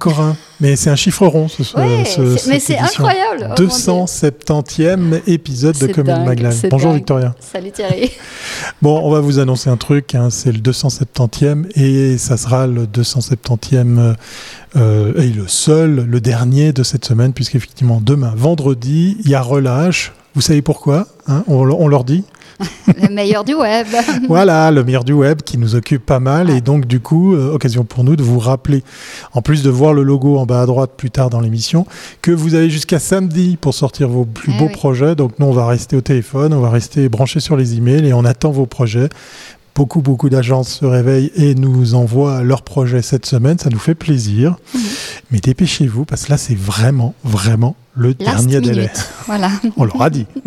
Encore un. Mais c'est un chiffre rond, ce, Ouais, ce- mais c'est incroyable. Oh, mon Dieu. 270e épisode de Magline. c'est Bonjour dingue. Victoria. Salut Thierry. Bon, on va vous annoncer un truc, hein, c'est le 270e et ça sera le 270e euh, et le seul, le dernier de cette semaine, puisqu'effectivement demain, vendredi, il y a relâche. Vous savez pourquoi hein on, on leur dit Le meilleur du web. Voilà, le meilleur du web qui nous occupe pas mal. Et donc, du coup, euh, occasion pour nous de vous rappeler, en plus de voir le logo en bas à droite plus tard dans l'émission, que vous avez jusqu'à samedi pour sortir vos plus Eh beaux oui. projets. Donc, nous, on va rester au téléphone, on va rester branchés sur les emails et on attend vos projets. Beaucoup, beaucoup d'agences se réveillent et nous envoient leurs projets cette semaine. Ça nous fait plaisir. Mhm. Mais dépêchez-vous parce que là, c'est vraiment, vraiment le Last dernier délai. Voilà. On leur a dit.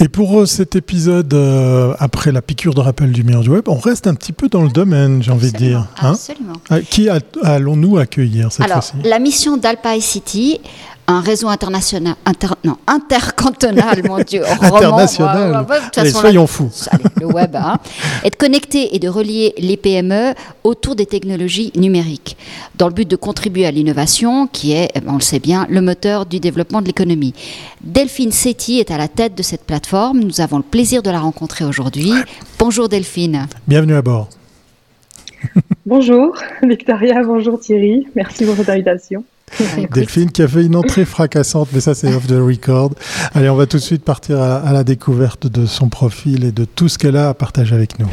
Et pour euh, cet épisode, euh, après la piqûre de rappel du meilleur du web, on reste un petit peu dans le domaine, j'ai envie de dire. Absolument. hein? Absolument. Ah, Qui allons-nous accueillir cette Alors, fois-ci? la mission d'Alpine City, un réseau international, inter- non, intercantonal, mon Dieu, roman, International. ouais, ouais, ouais, de toute Allez, façon, soyons là- fous. Allez, le web, hein, est de connecter et de relier les PME autour des technologies numériques, dans le but de contribuer à l'innovation, qui est, eh ben, on le sait bien, le moteur du développement de l'économie. Delphine Setti est à la tête de cette plateforme. Nous avons le plaisir de la rencontrer aujourd'hui. Bonjour Delphine. Bienvenue à bord. Bonjour Victoria, bonjour Thierry, merci pour votre invitation. Delphine qui a fait une entrée fracassante, mais ça c'est off the record. Allez, on va tout de suite partir à, à la découverte de son profil et de tout ce qu'elle a à partager avec nous.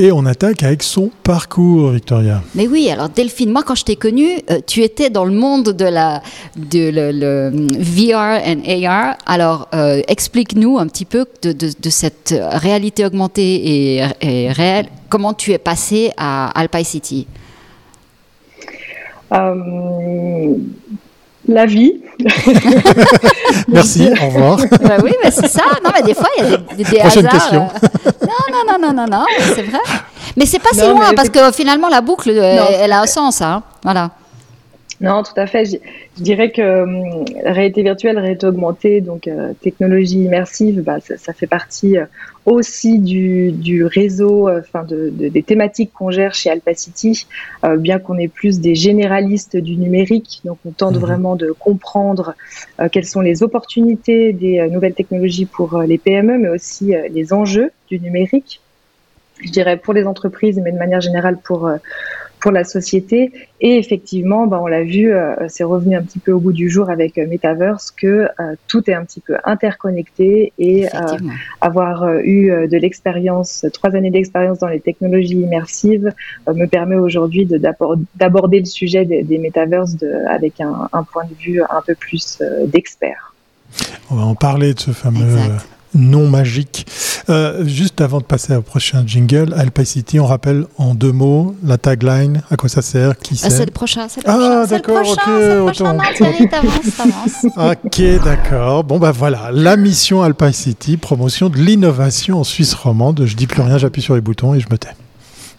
Et on attaque avec son parcours, Victoria. Mais oui, alors Delphine, moi quand je t'ai connue, euh, tu étais dans le monde de la de le, le VR and AR. Alors euh, explique-nous un petit peu de, de- de cette réalité augmentée et, et réelle. Comment tu es passé à Alpine City? La vie, Merci, au revoir. Bah Oui, mais c'est ça. Non, mais des fois il y a des, des Prochaine hasards. question. euh. Non, non, non, non, non, non, c'est vrai. Mais c'est pas si loin parce que finalement la boucle, euh, Non. elle a un sens. Hein. Voilà. Non tout à fait, je, je dirais que hum, réalité virtuelle, réalité augmentée, donc euh, technologie immersive, bah, ça, ça fait partie euh, aussi du, du réseau, euh, enfin de, de- des thématiques qu'on gère chez Alpacity, euh, bien qu'on est plus des généralistes du numérique, donc on tente Mhm. vraiment de comprendre euh, quelles sont les opportunités des euh, nouvelles technologies pour euh, les PME, mais aussi euh, les enjeux du numérique. Je dirais pour les entreprises, mais de manière générale pour euh, pour la société. Et effectivement, bah, on l'a vu, euh, c'est revenu un petit peu au bout du jour avec euh, Metaverse que euh, tout est un petit peu interconnecté et euh, avoir euh, eu de l'expérience, trois années d'expérience dans les technologies immersives euh, me permet aujourd'hui de- d'abord- d'aborder le sujet des, des Metaverse de, avec un, un point de vue un peu plus euh, d'expert. On va en parler de ce fameux Exact. Euh, nom magique. Euh, juste avant de passer au prochain jingle, Alpacity, on rappelle en deux mots la tagline, à quoi ça sert, qui Ah, c'est. c'est le prochain, c'est le Ah, prochain, le d'accord, ok, le prochain. autant. Non, Thierry, t'avances, t'avances. Ok, d'accord. Bon, bah voilà, la mission Alpacity, promotion de l'innovation en Suisse romande. Je dis plus rien, j'appuie sur les boutons et je me tais.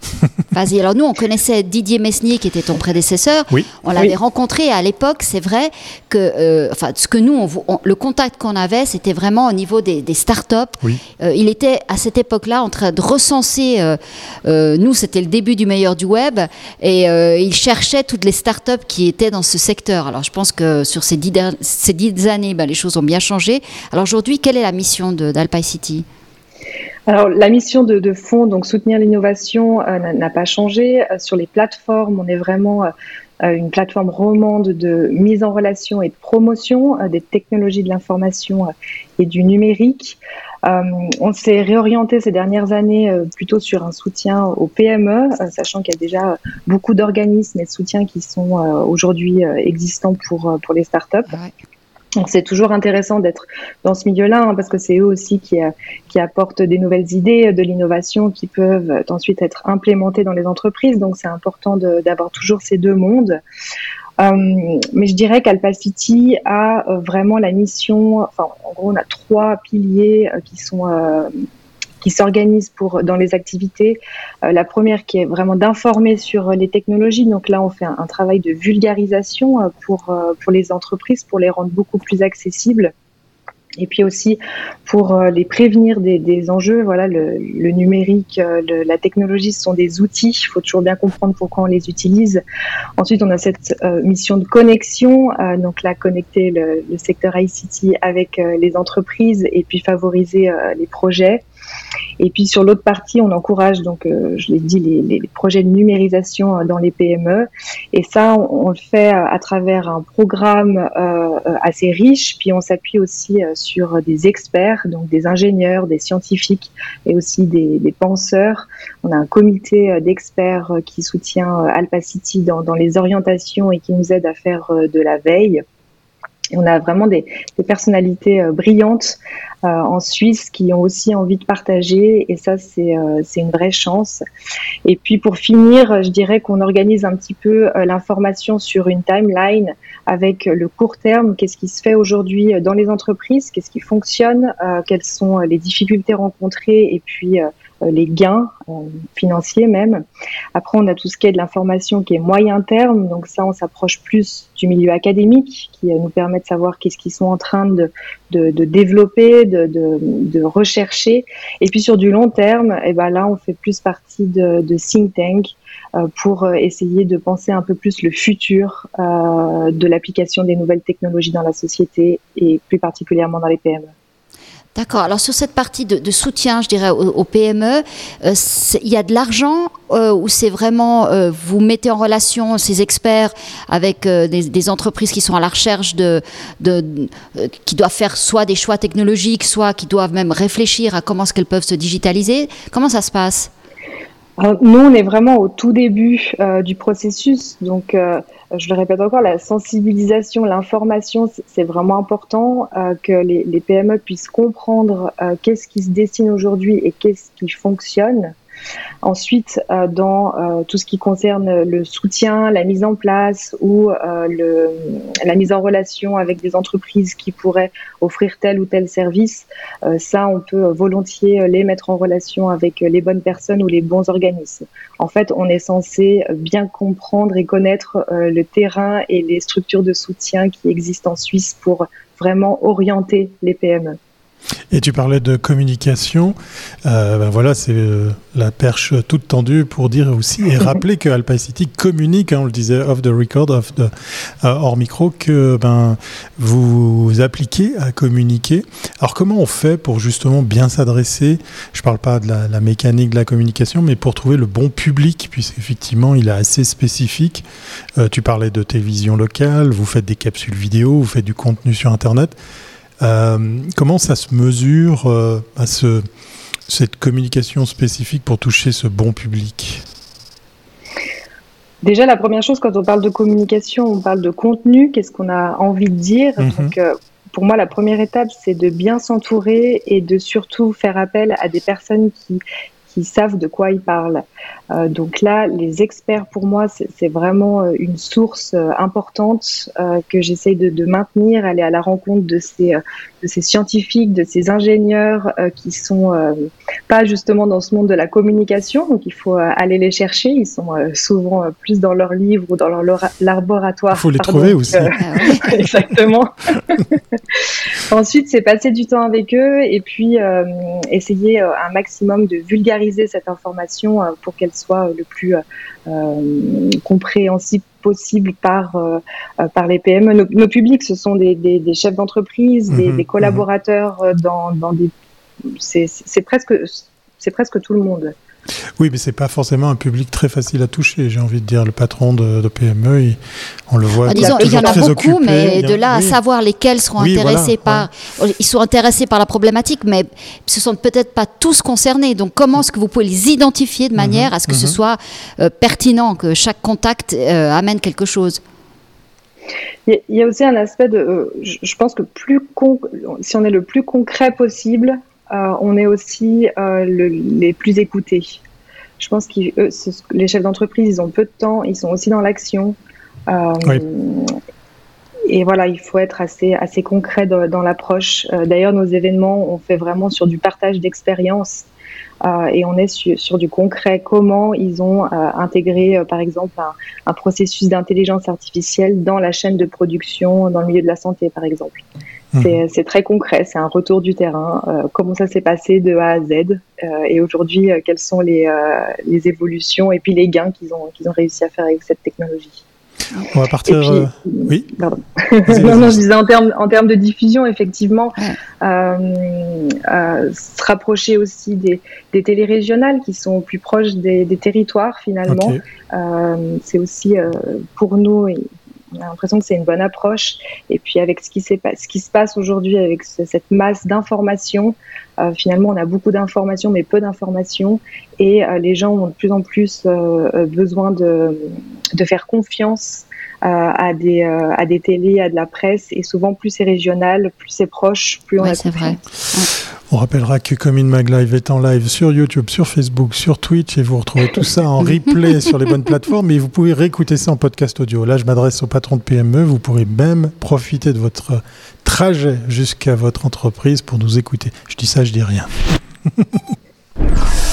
Vas-y, alors nous, on connaissait Didier Mesnier, qui était ton prédécesseur. Oui. On l'avait Oui. rencontré à l'époque, c'est vrai que, euh, enfin, ce que nous, on, vou- on- le contact qu'on avait, c'était vraiment au niveau des, des startups. Oui. Euh, il était à cette époque-là en train de recenser. euh, euh, nous, c'était le début du meilleur du web, et euh, il cherchait toutes les startups qui étaient dans ce secteur. Alors, je pense que sur ces dix, der- ces dix années, ben, les choses ont bien changé. Alors aujourd'hui, quelle est la mission de- d'Alpine City? Alors, la mission de, de fond, donc soutenir l'innovation, euh, n'a- pas changé. Euh, sur les plateformes, on est vraiment euh, une plateforme romande de mise en relation et de promotion des technologies de l'information et du numérique. On s'est réorienté ces dernières années plutôt sur un soutien aux PME, sachant qu'il y a déjà beaucoup d'organismes et de soutiens qui sont aujourd'hui existants pour, pour les startups. C'est toujours intéressant d'être dans ce milieu-là hein, parce que c'est eux aussi qui, euh, qui apportent des nouvelles idées, de l'innovation qui peuvent ensuite être implémentées dans les entreprises. Donc c'est important d'avoir toujours ces deux mondes. Euh, mais je dirais qu'Alpacity a euh, vraiment la mission, enfin en gros on a trois piliers qui sont qui s'organisent pour dans les activités. la première qui est vraiment d'informer sur les technologies. Donc là, on fait un, travail de vulgarisation pour pour les entreprises, pour les rendre beaucoup plus accessibles et puis aussi pour euh, les prévenir des, enjeux. Voilà, le, numérique, euh, la technologie, ce sont des outils. Il faut toujours bien comprendre pourquoi on les utilise. Ensuite, on a cette euh, mission de connexion, donc là connecter le, le secteur ICT avec les entreprises et puis favoriser les projets. Et puis sur l'autre partie, on encourage donc, je l'ai dit, les, projets de numérisation dans les PME. Et ça, on, le fait à travers un programme assez riche. Puis on s'appuie aussi sur des experts, donc des ingénieurs, des scientifiques et aussi des, penseurs. On a un comité d'experts qui soutient Alpha City dans, dans les orientations et qui nous aide à faire de la veille. Et on a vraiment des, des personnalités euh, brillantes euh, en Suisse qui ont aussi envie de partager. Et ça c'est euh, une vraie chance. Et puis pour finir, je dirais qu'on organise un petit peu euh, l'information sur une timeline avec le court terme, qu'est-ce qui se fait aujourd'hui dans les entreprises, qu'est-ce qui fonctionne, euh, quelles sont les difficultés rencontrées? Et puis euh, les gains euh, financiers même. Après, on a tout ce qui est de l'information qui est moyen terme. Donc ça, on s'approche plus du milieu académique qui euh, nous permet de savoir qu'est-ce qu'ils sont en train de, de, de développer, de, de, rechercher. Et puis sur du long terme, et eh ben là, on fait plus partie de, think tank pour essayer de penser un peu plus le futur euh, de l'application des nouvelles technologies dans la société et plus particulièrement dans les PME. D'accord. Alors sur cette partie de, soutien, je dirais, aux, PME, euh, il y a de l'argent euh, ou c'est vraiment, euh, vous mettez en relation ces experts avec des, entreprises qui sont à la recherche de, de, qui doivent faire soit des choix technologiques, soit qui doivent même réfléchir à comment est-ce qu'elles peuvent se digitaliser? Comment ça se passe? Nous, on est vraiment au tout début euh, du processus, donc je le répète encore, la sensibilisation, l'information, c'est vraiment important euh, que les, les, PME puissent comprendre euh, qu'est-ce qui se dessine aujourd'hui et qu'est-ce qui fonctionne. Ensuite, euh, dans euh, tout ce qui concerne le soutien, la mise en place ou euh, la mise en relation avec des entreprises qui pourraient offrir tel ou tel service, ça, on peut volontiers les mettre en relation avec les bonnes personnes ou les bons organismes. En fait, on est censé bien comprendre et connaître le terrain et les structures de soutien qui existent en Suisse pour vraiment orienter les PME. Et tu parlais de communication. Euh, ben voilà, c'est euh, la perche toute tendue pour dire aussi et rappeler que Alpha City communique, hein, on le disait off the record, off the, euh, hors micro, que ben, vous appliquez à communiquer. Alors comment on fait pour justement bien s'adresser? Je ne parle pas de la, la, mécanique de la communication, mais pour trouver le bon public, puisqu'effectivement il est assez spécifique. Tu parlais de télévision locale, vous faites des capsules vidéo, vous faites du contenu sur Internet. Euh, comment ça se mesure euh, à ce, cette communication spécifique pour toucher ce bon public? Déjà, la première chose, quand on parle de communication, on parle de contenu, qu'est-ce qu'on a envie de dire? -hmm. Donc, euh, pour moi, la première étape, c'est de bien s'entourer et de surtout faire appel à des personnes qui, savent de quoi ils parlent. Euh, donc là, les experts, pour moi, c'est vraiment euh, une source euh, importante que j'essaye de, de, maintenir, aller à la rencontre de ces, de ces scientifiques, de ces ingénieurs euh, qui sont pas justement dans ce monde de la communication, donc il faut aller les chercher, ils sont souvent plus dans leurs livres ou dans leur laboratoire. Il faut les pardon, trouver aussi. exactement. Ensuite, c'est passer du temps avec eux et puis essayer un maximum de vulgariser cette information pour qu'elle soit le plus euh, compréhensible possible par euh, par les PME. Nos, nos, publics, ce sont des, des, des chefs d'entreprise, mmh, des, des, collaborateurs mmh. dans, dans des c'est presque c'est presque tout le monde. Oui, mais c'est pas forcément un public très facile à toucher. J'ai envie de dire, le patron de, de PME, il, on le voit. Ah, disons, il y en a beaucoup, occupé, mais de là oui. à savoir lesquels seront oui, intéressés voilà, par, ouais. ils sont intéressés par la problématique, mais ce sont peut-être pas tous concernés. Donc, comment est-ce que vous pouvez les identifier de manière mm -hmm, à ce que mm -hmm. ce soit euh, pertinent, que chaque contact euh, amène quelque chose? Il y a aussi un aspect de, euh, je pense que plus con, si on est le plus concret possible, on est aussi euh, le, les plus écoutés. Je pense que les chefs d'entreprise, ils ont peu de temps, ils sont aussi dans l'action. Euh, oui. et voilà, il faut être assez, assez concret dans, l'approche. D'ailleurs, nos événements, on fait vraiment sur du partage d'expériences. et on est sur, du concret, comment ils ont intégré, par exemple, un, un processus d'intelligence artificielle dans la chaîne de production, dans le milieu de la santé, par exemple. Mhm. C'est très concret, c'est un retour du terrain, euh, comment ça s'est passé de A à Z euh, et aujourd'hui euh, quelles sont les, les, évolutions et puis les gains qu'ils ont, qu'ils ont réussi à faire avec cette technologie? On va partir. oui. Pardon. non, non, je disais en termes en termes de diffusion, effectivement, se rapprocher aussi des, des télérégionales qui sont plus proches des, des territoires finalement. c'est aussi pour nous on a l'impression que c'est une bonne approche. Et puis avec ce qui, se passe aujourd'hui, avec cette masse d'informations, euh, finalement, on a beaucoup d'informations, mais peu d'informations. Et euh, les gens ont de plus en plus euh, besoin de, faire confiance à, des, à des télés, à de la presse. Et souvent, plus c'est régional, plus c'est proche, plus on ouais, c'est vrai. On rappellera que Commune Mag Live est en live sur YouTube, sur Facebook, sur Twitch et vous retrouvez tout ça en replay sur les bonnes plateformes et vous pouvez réécouter ça en podcast audio. Là, je m'adresse au patron de PME. Vous pourrez même profiter de votre trajet jusqu'à votre entreprise pour nous écouter. Je dis ça, je dis rien.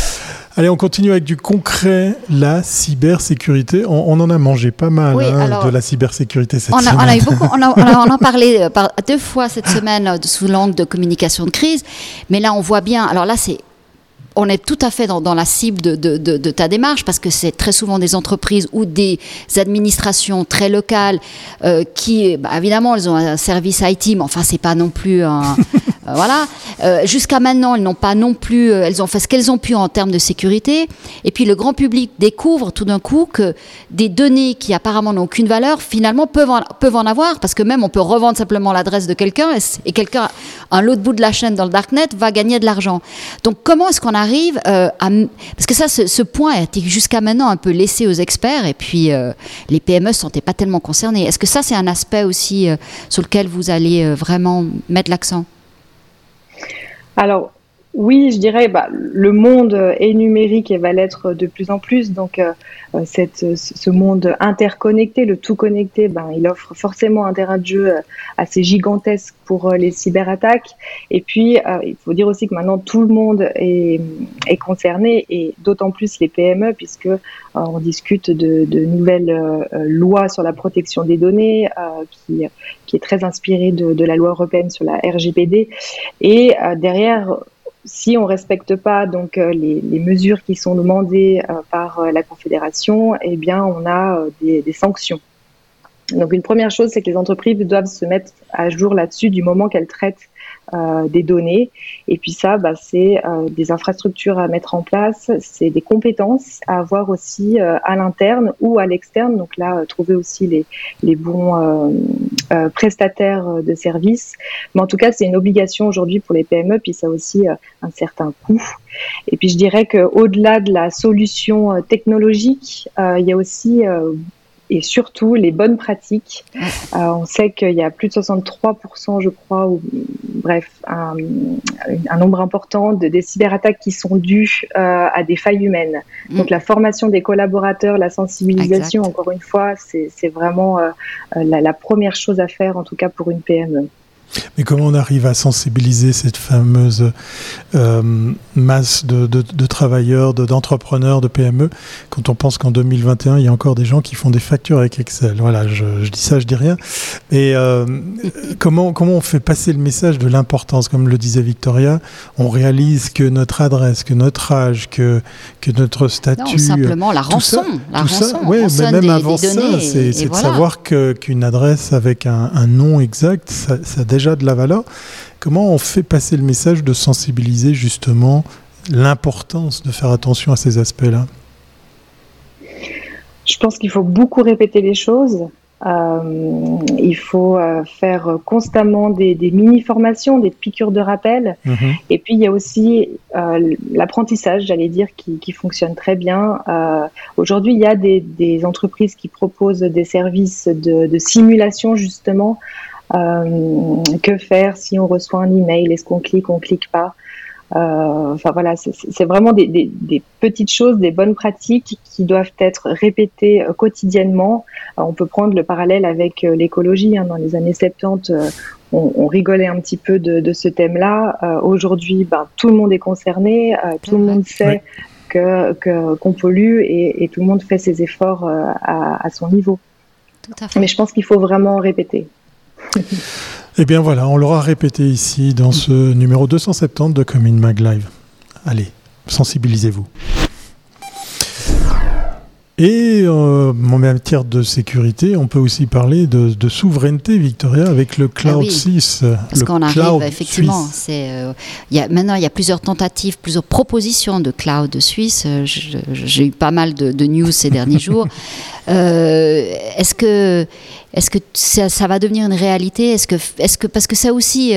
Allez, on continue avec du concret, la cybersécurité. On, on en a mangé pas mal hein, de la cybersécurité cette on semaine. On a, eu beaucoup, on, a, on, a, parlé euh, par, deux fois cette semaine euh, sous l'angle de communication de crise, mais là on voit bien. Alors là c'est on est tout à fait dans, la cible de, ta démarche parce que c'est très souvent des entreprises ou des administrations très locales euh, qui, bah, évidemment, elles ont un service IT, mais enfin, c'est pas non plus un. Euh, voilà. Euh, jusqu'à maintenant, elles n'ont pas non plus. elles ont fait ce qu'elles ont pu en termes de sécurité. Et puis, le grand public découvre tout d'un coup que des données qui apparemment n'ont aucune valeur, finalement, peuvent en, peuvent en avoir parce que même on peut revendre simplement l'adresse de quelqu'un et, quelqu'un, un l'autre bout de la chaîne dans le darknet, va gagner de l'argent. Donc, comment est-ce qu'on arrive euh, à... Parce que ça, ce, point a été jusqu'à maintenant un peu laissé aux experts et puis euh, les PME ne se sentaient pas tellement concernés. Est-ce que ça, c'est un aspect aussi euh, sur lequel vous allez vraiment mettre l'accent? Alors, oui, je dirais, bah, le monde est numérique et va l'être de plus en plus. Donc, euh, cette, ce monde interconnecté, le tout connecté, ben, il offre forcément un terrain de jeu assez gigantesque pour euh, les cyberattaques. Et puis, euh, il faut dire aussi que maintenant tout le monde est, concerné et d'autant plus les PME puisque on discute de, de nouvelles lois sur la protection des données qui, qui est très inspirée de, de, la loi européenne sur la RGPD. Et derrière si on respecte pas donc euh, les, les, mesures qui sont demandées euh, par euh, la Confédération, eh bien on a des, des sanctions. Donc une première chose, c'est que les entreprises doivent se mettre à jour là-dessus du moment qu'elles traitent euh, des données. Et puis ça, bah, c'est euh, des infrastructures à mettre en place, c'est des compétences à avoir aussi euh, à l'interne ou à l'externe. Donc là, trouver aussi les, les bons prestataires de services. Mais en tout cas, c'est une obligation aujourd'hui pour les PME, puis ça a aussi un certain coût. Et puis je dirais qu'au-delà de la solution technologique, il y a aussi et surtout les bonnes pratiques. Euh, on sait qu'il y a plus de 63%, je crois, ou bref, un, nombre important de, des cyberattaques qui sont dues euh, à des failles humaines. Mm. Donc la formation des collaborateurs, la sensibilisation, encore une fois, c'est vraiment euh, la, la première chose à faire, en tout cas pour une PME. Mais comment on arrive à sensibiliser cette fameuse euh, masse de, de, de travailleurs, d'entrepreneurs, de, PME, quand on pense qu'en 2021, il y a encore des gens qui font des factures avec Excel? Voilà, je, je dis ça, je dis rien. Et euh, comment, comment on fait passer le message de l'importance? Comme le disait Victoria, on réalise que notre adresse, que notre âge, que, que notre statut... Non, simplement la rançon. la rançon. Ça, ouais, mais même avant ça, c'est de savoir qu'une adresse avec un, un, nom exact, ça, ça déjà de la valeur. Comment on fait passer le message de sensibiliser justement l'importance de faire attention à ces aspects-là? Je pense qu'il faut beaucoup répéter les choses. Euh, il faut euh, faire constamment des, mini-formations, des piqûres de rappel. Mhm. Et puis, il y a aussi euh, l'apprentissage, j'allais dire, qui, fonctionne très bien. Aujourd'hui, il y a des, entreprises qui proposent des services de, de simulation, justement, que faire si on reçoit un email? Est-ce qu'on clique, on clique pas? Enfin voilà, c'est vraiment des, petites choses, des bonnes pratiques qui doivent être répétées quotidiennement. on peut prendre le parallèle avec l'écologie. Hein. dans les années 70, on, rigolait un petit peu de, ce thème-là. Aujourd'hui, ben, tout le monde est concerné, tout le monde sait que qu'on pollue et, tout le monde fait ses efforts à, son niveau. Mais je pense qu'il faut vraiment répéter. Eh bien voilà, on l'aura répété ici dans ce numéro 270 de Commune Mag Live. Allez, sensibilisez-vous. Et euh, en matière de sécurité, on peut aussi parler de, souveraineté, Victoria, avec le Cloud 6. Ah parce qu'on arrive, effectivement. Euh, y a, maintenant, il y a plusieurs tentatives, plusieurs propositions de cloud suisse. Euh, j'ai eu pas mal de, news ces derniers jours. Euh, est-ce que, est que ça, ça, va devenir une réalité? Est-ce que, est que, parce que ça aussi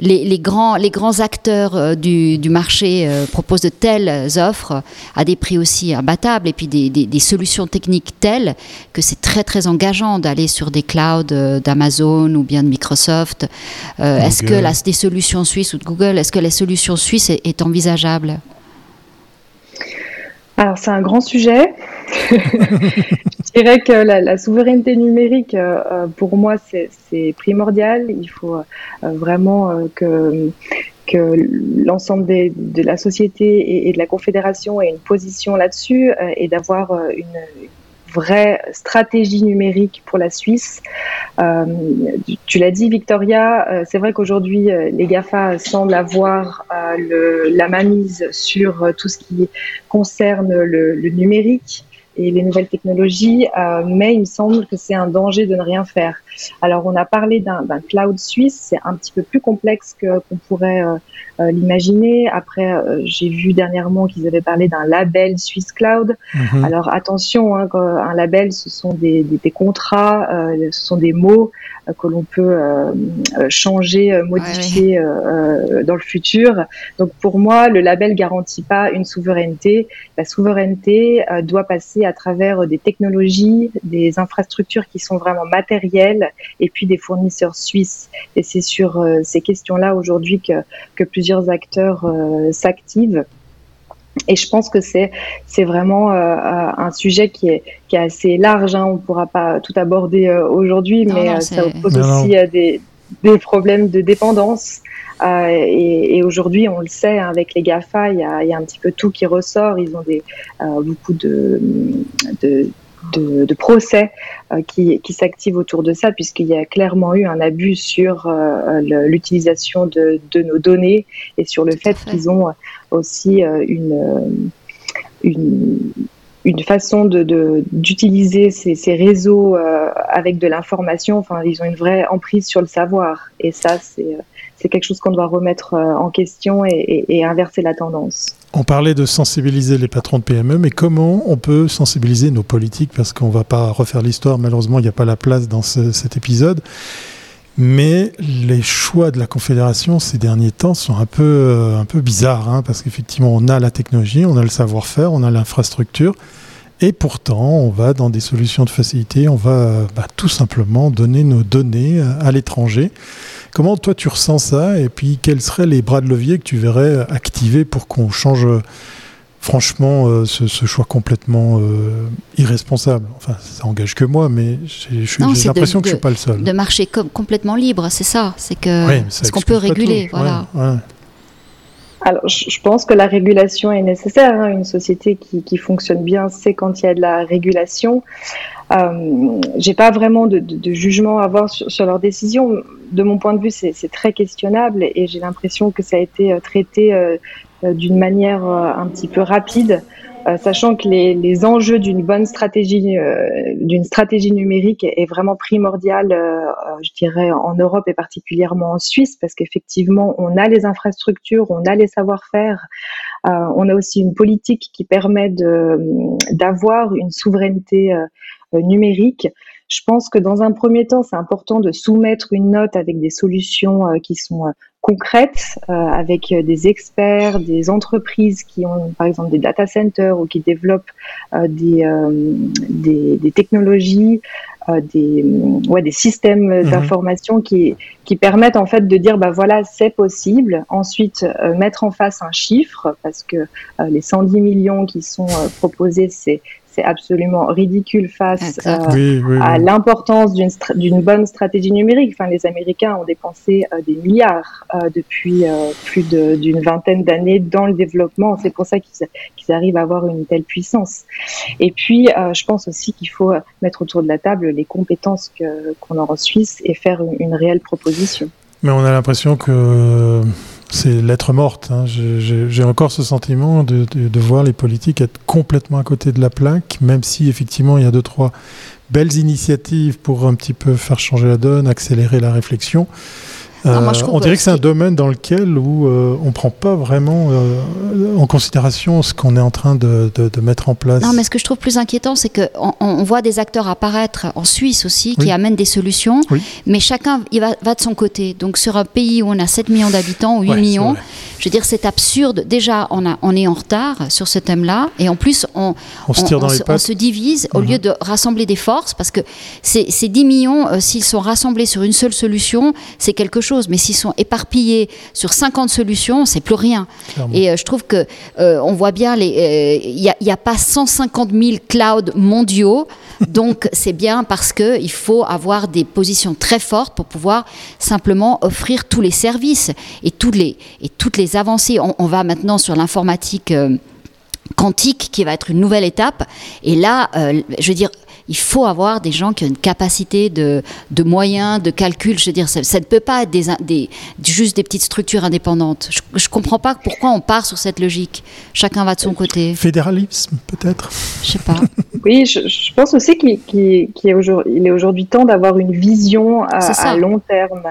les, grands, les grands acteurs euh, du, marché euh, proposent de telles offres à des prix aussi imbattables et puis des, solutions techniques telles que c'est très très engageant d'aller sur des clouds euh, d'Amazon ou bien de Microsoft. est-ce que la, des solutions suisses ou de Google, est-ce que la solution suisse est envisageable? Alors c'est un grand sujet. je dirais que la, souveraineté numérique, euh, euh, pour moi, c'est primordial. Il faut euh, vraiment que, l'ensemble de la société et, de la Confédération ait une position là-dessus et d'avoir une, vraie stratégie numérique pour la Suisse. Tu l'as dit, Victoria, c'est vrai qu'aujourd'hui, les GAFA semblent avoir le, la mainmise sur tout ce qui concerne le numérique et les nouvelles technologies, mais il me semble que c'est un danger de ne rien faire. Alors, on a parlé d'un cloud suisse, c'est un petit peu plus complexe qu'on pourrait euh, l'imaginer. Après, euh, j'ai vu dernièrement qu'ils avaient parlé d'un label Swiss Cloud. Mhm. Alors attention, hein, un label, ce sont des, des, contrats, euh, ce sont des mots que l'on peut changer, modifier dans le futur. Donc pour moi, le label garantit pas une souveraineté. La souveraineté doit passer à travers des technologies, des infrastructures qui sont vraiment matérielles et puis des fournisseurs suisses. Et c'est sur ces questions-là aujourd'hui que, que plusieurs acteurs euh, s'activent. Et je pense que c'est c'est vraiment euh, euh, un sujet qui est qui est assez large. Hein. On ne pourra pas tout aborder aujourd'hui, mais ça pose aussi des, des problèmes de dépendance. et, aujourd'hui, on le sait, hein, avec les GAFA, il y, a, il y, a, un petit peu tout qui ressort. Ils ont des, beaucoup de, de, de, procès euh, qui, qui s'activent autour de ça, puisqu'il y a clairement eu un abus sur euh, l'utilisation de, de, nos données et sur le fait qu'ils ont aussi euh, une, une, une façon d'utiliser de, ces, ces, réseaux avec de l'information. Enfin, ils ont une vraie emprise sur le savoir. Et ça, c'est c'est quelque chose qu'on doit remettre en question et, inverser la tendance. On parlait de sensibiliser les patrons de PME, mais comment on peut sensibiliser nos politiques? Parce qu'on ne va pas refaire l'histoire, malheureusement, il n'y a pas la place dans cet épisode. Mais les choix de la Confédération ces derniers temps sont un peu, euh, un peu bizarres, hein, parce qu'effectivement, on a la technologie, on a le savoir-faire, on a l'infrastructure, et pourtant, on va dans des solutions de facilité, on va bah, tout simplement donner nos données à l'étranger. Comment toi tu ressens ça Et puis quels seraient les bras de levier que tu verrais activer pour qu'on change franchement euh, ce, choix complètement euh, irresponsable? Enfin, ça engage que moi, mais j'ai l'impression que je suis pas le seul. De marcher complètement libre, c'est ça. C'est que ce qu'on peut réguler, voilà. Alors, je pense que la régulation est nécessaire. Hein. Une société qui, qui, fonctionne bien, c'est quand il y a de la régulation. Euh, j'ai pas vraiment de, de, jugement à avoir sur, sur leurs décisions. De mon point de vue, c'est très questionnable et j'ai l'impression que ça a été euh, traité euh, euh, d'une manière un petit peu rapide. Sachant que les, enjeux d'une bonne stratégie, d'une stratégie numérique est, vraiment primordial, je dirais, en Europe et particulièrement en Suisse, parce qu'effectivement, on a les infrastructures, on a les savoir-faire, on a aussi une politique qui permet d'avoir une souveraineté euh, numérique. Je pense que dans un premier temps, c'est important de soumettre une note avec des solutions euh, qui sont euh, concrètes, avec des experts, des entreprises qui ont par exemple des data centers ou qui développent des, des, des, technologies des, ouais, des systèmes mhm. d'information qui, qui permettent en fait de dire bah voilà c'est possible. Ensuite mettre en face un chiffre parce que les 110 millions qui sont proposés c'est c'est absolument ridicule face euh, à l'importance d'une bonne stratégie numérique. Enfin, les Américains ont dépensé euh, des milliards euh, depuis plus d'une vingtaine d'années dans le développement. C'est pour ça qu'ils arrivent à avoir une telle puissance. Et puis, je pense aussi qu'il faut mettre autour de la table les compétences qu'on a en Suisse et faire une réelle proposition. Mais on a l'impression que c'est l'être morte. Hein. J'ai encore ce sentiment de, voir les politiques être complètement à côté de la plaque, même si effectivement il y a deux, trois belles initiatives pour un petit peu faire changer la donne, accélérer la réflexion. Euh, on dirait que c'est un domaine dans lequel où euh, on prend pas vraiment euh, en considération ce qu'on est en train de, mettre en place. Non, mais ce que je trouve plus inquiétant, c'est qu'on on voit des acteurs apparaître en Suisse aussi qui amènent des solutions, mais chacun il va, va, de son côté. Donc sur un pays où on a 7 millions d'habitants ou 8 millions, je veux dire, c'est absurde. Déjà, on, a, on est en retard sur ce thème-là, et en plus, on, on, se, on, se, divise au lieu mhm. de rassembler des forces, parce que ces, ces 10 millions, euh, s'ils sont rassemblés sur une seule solution, c'est quelque chose. Mais s'ils sont éparpillés sur 50 solutions, c'est plus rien. Et euh, je trouve que euh, on voit bien, il n'y a, a, pas 150 000 clouds mondiaux. Donc c'est bien parce qu'il faut avoir des positions très fortes pour pouvoir simplement offrir tous les services et, toutes les, et toutes les avancées. On, va maintenant sur l'informatique. Euh, quantique qui va être une nouvelle étape. Et là, euh, je veux dire, il faut avoir des gens qui ont une capacité de, de moyens, de calcul. Je veux dire, ça, ne peut pas être des, des, juste des petites structures indépendantes. Je ne comprends pas pourquoi on part sur cette logique. Chacun va de son côté. Fédéralisme, peut-être? Je sais pas. oui, je, pense aussi qu'il est aujourd'hui temps d'avoir une vision à, long terme.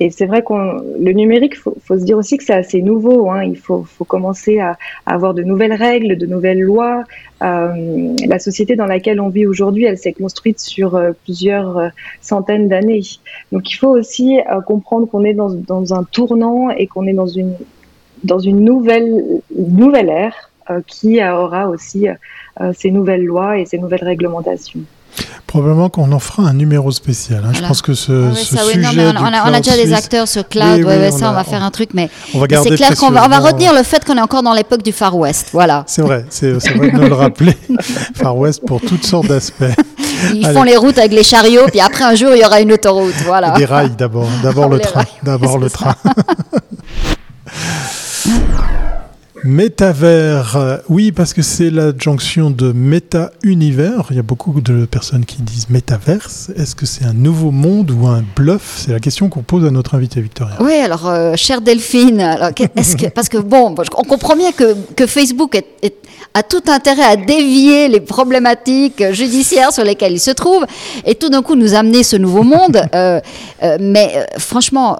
Et c'est vrai qu'on le numérique, faut, faut se dire aussi que c'est assez nouveau. Hein. Il faut, commencer à, avoir de nouvelles règles, de nouvelles lois. Euh, la société dans laquelle on vit aujourd'hui, elle s'est construite sur euh, plusieurs euh, centaines d'années. Donc il faut aussi comprendre qu'on est dans, un tournant et qu'on est dans une, dans une nouvelle, nouvelle ère qui aura aussi ces nouvelles lois et ces nouvelles réglementations. Probablement qu'on en fera un numéro spécial. Hein. Je pense que ce, sujet. on, a, déjà des acteurs sur cloud. ça, on, va faire un truc, mais c'est clair qu'on va, on va retenir le fait qu'on est encore dans l'époque du Far West. Voilà. C'est vrai, c'est vrai de le rappeler. Far West pour toutes sortes d'aspects. Ils font les routes avec les chariots, puis après un jour il y aura une autoroute. Voilà. des rails d'abord, d'abord le train, d'abord le train. Métavers, euh, oui, parce que c'est l'adjonction de méta-univers. Il y a beaucoup de personnes qui disent métaverse. Est-ce que c'est un nouveau monde ou un bluff? C'est la question qu'on pose à notre invité Victoria. Oui, alors, euh, chère Delphine, alors, que, parce que bon, on comprend bien que, que Facebook a tout intérêt à dévier les problématiques judiciaires sur lesquelles il se trouve et tout d'un coup nous amener ce nouveau monde. Euh, mais franchement,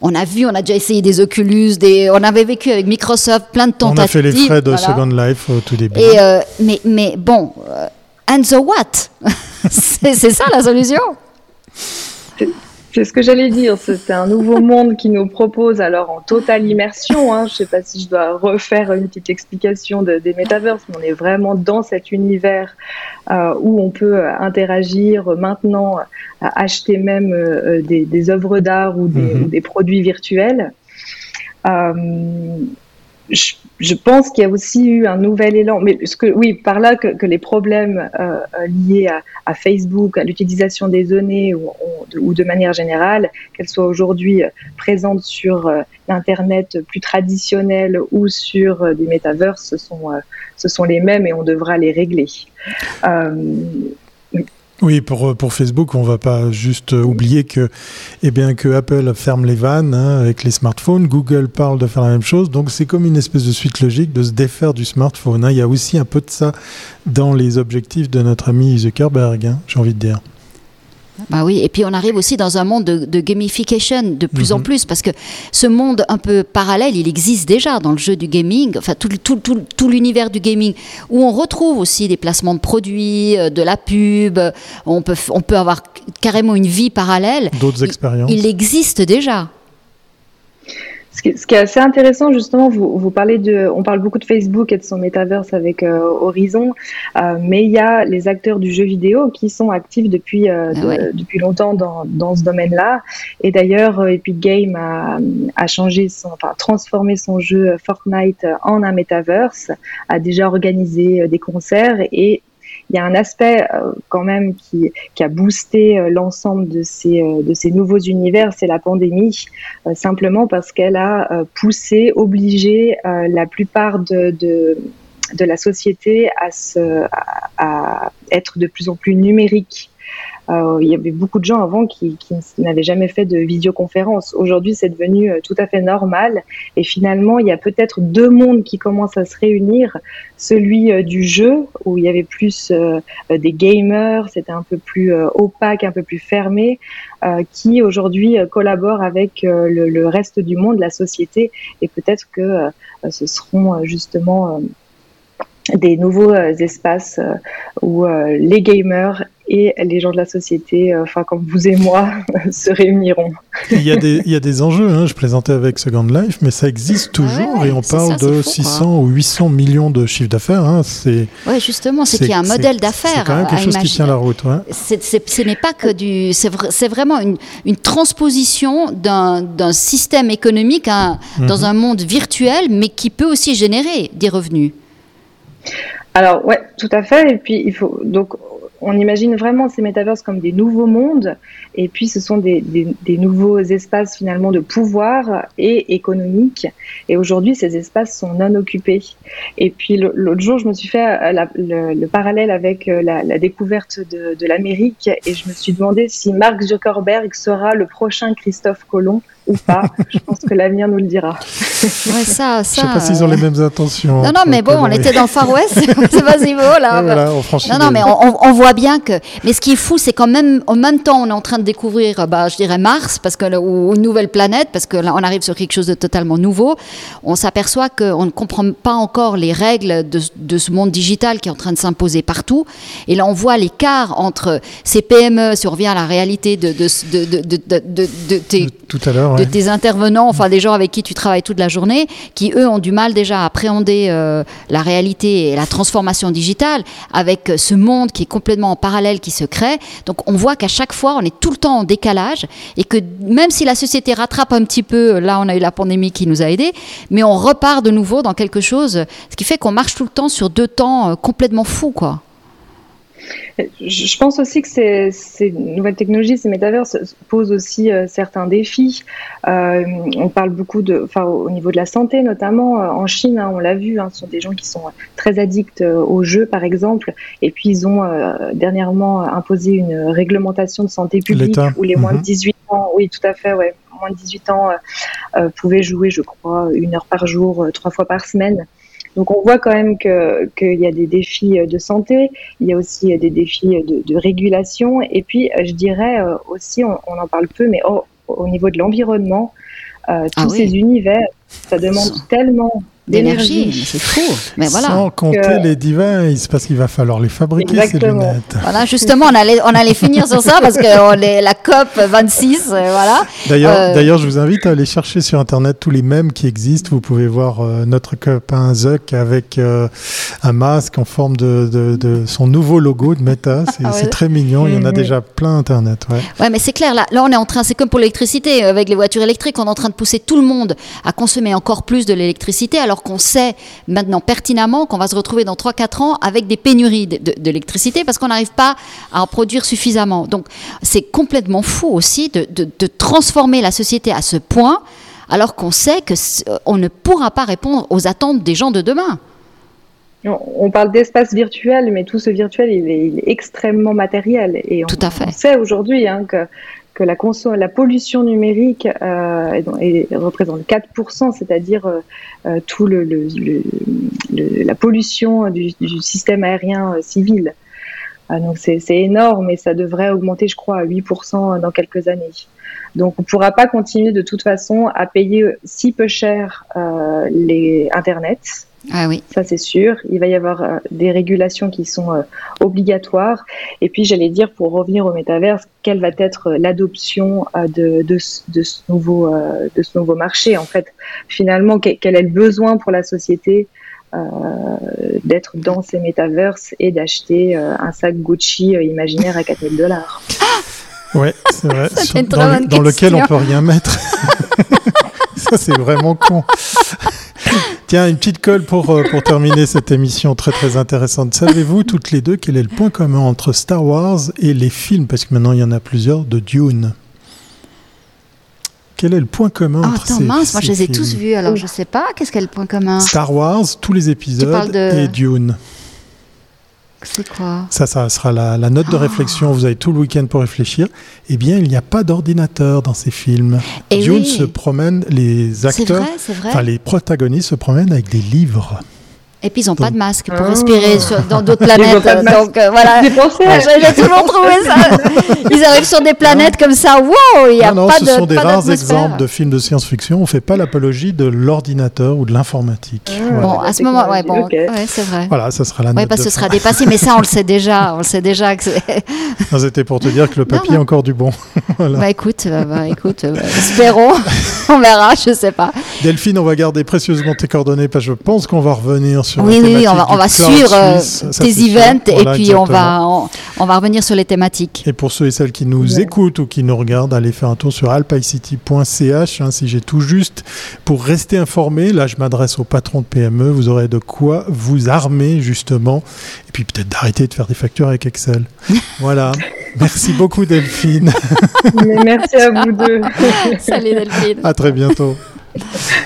on a vu, on a déjà essayé des Oculus, des, on avait vécu avec Microsoft plein on a fait les frais de Second Life au tout début. Et, euh, mais, mais bon, euh, and the what? C'est ça la solution. C'est ce que j'allais dire, c'est un nouveau monde qui nous propose, alors en totale immersion, hein, je ne sais pas si je dois refaire une petite explication des métaverses, mais on est vraiment dans cet univers euh, où on peut interagir maintenant, acheter même des, œuvres d'art ou, mm-hmm. ou, des produits virtuels je, pense qu'il y a aussi eu un nouvel élan, mais ce que, oui, par là que, les problèmes euh, liés à, Facebook, à l'utilisation des données ou, de manière générale, qu'elles soient aujourd'hui présentes sur euh, l'Internet plus traditionnel ou sur euh, des métavers, ce sont, ce sont les mêmes et on devra les régler. Oui, pour, pour Facebook, on va pas juste oublier que, eh bien, que Apple ferme les vannes hein, avec les smartphones, Google parle de faire la même chose, donc c'est comme une espèce de suite logique de se défaire du smartphone. Hein. Il y a aussi un peu de ça dans les objectifs de notre ami Zuckerberg, hein, j'ai envie de dire. Bah oui, et puis on arrive aussi dans un monde de, gamification de plus en mhm. plus, parce que ce monde un peu parallèle, il existe déjà dans le jeu du gaming, enfin tout, tout, tout, tout l'univers du gaming, où on retrouve aussi des placements de produits, euh, de la pub, on peut, on peut avoir carrément une vie parallèle. D'autres expériences. Il, il existe déjà. Ce qui, est assez intéressant, justement, vous, vous, parlez de, on parle beaucoup de Facebook et de son metaverse avec euh, Horizon, euh, mais il y a les acteurs du jeu vidéo qui sont actifs depuis euh, ah depuis longtemps dans, dans ce domaine-là. Et d'ailleurs, Epic Games a, a changé son, enfin, transformé son jeu Fortnite en un metaverse, a déjà organisé des concerts et il y a un aspect euh, quand même qui, a boosté euh, l'ensemble de ces, euh, de ces nouveaux univers, c'est la pandémie, simplement parce qu'elle a poussé, obligé la plupart de, la société à, se, à être de plus en plus numérique. Euh, il y avait beaucoup de gens avant qui, n'avaient jamais fait de visioconférence. Aujourd'hui, c'est devenu euh, tout à fait normal. Et finalement, il y a peut-être deux mondes qui commencent à se réunir. Celui euh, du jeu, où il y avait plus des gamers, c'était un peu plus opaque, un peu plus fermé, qui aujourd'hui collaborent avec le, reste du monde, la société. Et peut-être que ce seront justement des nouveaux espaces où les gamers et les gens de la société, euh, enfin comme vous et moi, se réuniriront. il, y a des, il y a des enjeux, hein. je plaisantais avec Second Life, mais ça existe toujours et on parle de 600 ou 800 millions de chiffres d'affaires. Hein. Oui, justement, c'est qu'il y a un modèle d'affaires. C'est quand même quelque chose qui tient la route. Ouais. ce n'est pas que du. C'est vraiment une, une transposition d'un système économique hein, dans mhm. un monde virtuel, mais qui peut aussi générer des revenus. Alors ouais, tout à fait. Et puis il faut donc on imagine vraiment ces métaverses comme des nouveaux mondes, et puis ce sont des, nouveaux espaces finalement de pouvoir et économique. Et aujourd'hui, ces espaces sont non occupés. Et puis l'autre jour, je me suis fait euh, le, parallèle avec euh, la, découverte de, de l'Amérique, et je me suis demandé si Mark Zuckerberg sera le prochain Christophe Colomb ou pas. Je pense que l'avenir nous le dira. Ouais, ça, ça, Je sais pas s'ils ont les mêmes intentions. Non, non, mais bon, on était dans le Far West, c'est pas si beau là. non, non, mais on, voit bien que. Mais ce qui est fou, c'est qu'en même, en même temps, on est en train de découvrir, bah, je dirais Mars, parce que ou une nouvelle planète, parce que là, on arrive sur quelque chose de totalement nouveau. On s'aperçoit qu'on ne comprend pas encore les règles de, de ce monde digital qui est en train de s'imposer partout. Et là, on voit l'écart entre ces PME, si on revient à la réalité de, de, de, de tout à l'heure, de tes intervenants, enfin des gens avec qui tu travailles toute la journée, qui eux ont du mal déjà à appréhender euh, la réalité et la transformation digitale avec ce monde qui est complètement en parallèle qui se crée. Donc on voit qu'à chaque fois on est tout le temps en décalage et que même si la société rattrape un petit peu, là on a eu la pandémie qui nous a aidés, mais on repart de nouveau dans quelque chose, ce qui fait qu'on marche tout le temps sur deux temps euh, complètement fous quoi. Je pense aussi que ces, nouvelles technologies, ces métavers posent aussi euh, certains défis. Euh, on parle beaucoup de, enfin, au niveau de la santé notamment. Euh, en Chine, hein, on l'a vu, hein, ce sont des gens qui sont très addicts aux jeux, par exemple. Et puis ils ont dernièrement imposé une réglementation de santé publique où les moins de 18 mhm. ans, oui, tout à fait, ouais, moins de 18 ans pouvaient jouer, je crois, une heure par jour, trois fois par semaine. Donc on voit quand même qu'il y a des défis de santé, il y a aussi des défis de, régulation, et puis je dirais euh, aussi, on, en parle peu, mais au, niveau de l'environnement, euh, tous ah ces univers, ça demande tellement d'énergie. C'est fou. Mais voilà. Sans compter les devices, parce qu'il va falloir les fabriquer, ces lunettes. Voilà, justement, on allait, on allait finir sur ça parce que on est la COP 26, euh, voilà. D'ailleurs, euh, d'ailleurs, je vous invite à aller chercher sur Internet tous les mèmes qui existent. Vous pouvez voir euh, notre copain Zuck avec un masque en forme de, de, son nouveau logo de Meta. C'est ah très mignon. Il y en a mhm. déjà plein Internet. Ouais, ouais mais c'est clair. Là, là, on est en train, c'est comme pour l'électricité. Avec les voitures électriques, on est en train de pousser tout le monde à consommer encore plus de l'électricité alors qu'on sait maintenant pertinemment qu'on va se retrouver dans 3-4 ans avec des pénuries d'électricité parce qu'on n'arrive pas à en produire suffisamment. Donc c'est complètement fou aussi de, transformer la société à ce point alors qu'on sait qu'on ne pourra pas répondre aux attentes des gens de demain. On parle d'espace virtuel, mais tout ce virtuel, il est, extrêmement matériel. Et tout à fait. on sait aujourd'hui hein, que que la, pollution numérique euh, représente 4%, c'est-à-dire euh, euh, tout le, la pollution du, système aérien euh, civil. donc c'est énorme et ça devrait augmenter, je crois, à 8% dans quelques années. Donc on ne pourra pas continuer de toute façon à payer si peu cher les Internet Ah oui. Ça, c'est sûr. Il va y avoir euh, des régulations qui sont euh, obligatoires. Et puis, j'allais dire, pour revenir au métaverse, quelle va être euh, l'adoption de, de, de, ce nouveau, de ce nouveau marché En fait, finalement, quel est le besoin pour la société d'être dans ces métaverses et d'acheter un sac Gucci imaginaire à 4000 dollars? Ouais, c'est vrai. dans, dans lequel on peut rien mettre. Ça, c'est vraiment con. Tiens, une petite colle pour, euh, pour terminer cette émission très très intéressante. Savez-vous toutes les deux quel est le point commun entre Star Wars et les films, parce que maintenant il y en a plusieurs, de Dune quel est le point commun oh, entre attends, ces, mince, moi je les ai films? tous vus, alors je sais pas, qu'est-ce qu'est le point commun? Star Wars, tous les épisodes de... et Dune. C'est quoi Ça, ça sera la, la note de Oh. réflexion. Vous avez tout le week-end pour réfléchir. Eh bien, il n'y a pas d'ordinateur dans ces films. Eh Dune oui. se promène, les acteurs, vrai, c'est vrai. enfin les protagonistes se promènent avec des livres. Et puis ils n'ont pas de masque pour Ah. respirer sur- dans d'autres planètes. Donc euh, voilà. J'ai toujours trouvé ça. Ils arrivent sur des planètes comme ça. Wow, il n'y a non, non, pas ce de sont des rares exemples de films de science-fiction. On ne fait pas l'apologie de l'ordinateur ou de l'informatique. Ah. Voilà. Bon, à ce moment, ouais, bon, ouais, c'est vrai. Voilà, ça sera la Oui, note parce que ce sera dépassé, mais ça, on le sait déjà. On le sait déjà. Que c'est- Non, C'était pour te dire que le papier non. a encore du bon. voilà. bah écoute, euh, bah, écoute, euh, espérons. on verra, je sais pas. Delphine, on va garder précieusement tes coordonnées parce que je pense qu'on va revenir sur Oui, la oui, oui, on va, on suivre euh, tes events et Voilà, puis on va, on, on va revenir sur les thématiques. Et pour ceux et celles qui nous Ouais. écoutent ou qui nous regardent, allez faire un tour sur alpicity.ch hein, si j'ai tout juste. Pour rester informé, là je m'adresse aux patrons de PME, vous aurez de quoi vous armer justement. Et puis peut-être d'arrêter de faire des factures avec Excel. voilà. Merci beaucoup Delphine. Mais merci à vous deux. Salut Delphine. à très bientôt.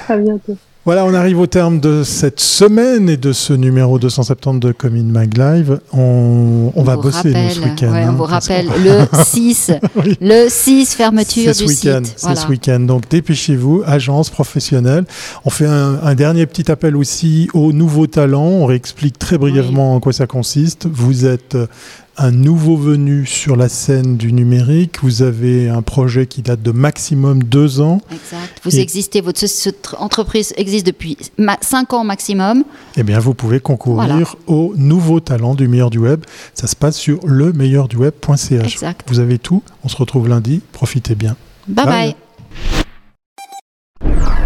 à bientôt. Voilà, on arrive au terme de cette semaine et de ce numéro 270 de Comin Mag Live. On, on va vous bosser nous, rappelle, ce week-end. ouais, hein, on vous parce rappelle le 6, Oui. le 6 fermeture du week-end, site. c'est Voilà. ce week-end. Donc dépêchez-vous, agence professionnelle. On fait un, un dernier petit appel aussi aux nouveaux talents. On réexplique très brièvement en quoi ça consiste. Vous êtes euh, un nouveau venu sur la scène du numérique. Vous avez un projet qui date de maximum deux ans. Exact. Vous Et- existez, votre entreprise existe depuis 5 ans maximum. Eh bien, vous pouvez concourir aux nouveaux talents du meilleur du web. Ça se passe sur lemeilleurduweb.ch. Exact. Vous avez tout. On se retrouve lundi. Profitez bien. bye. Bye. bye.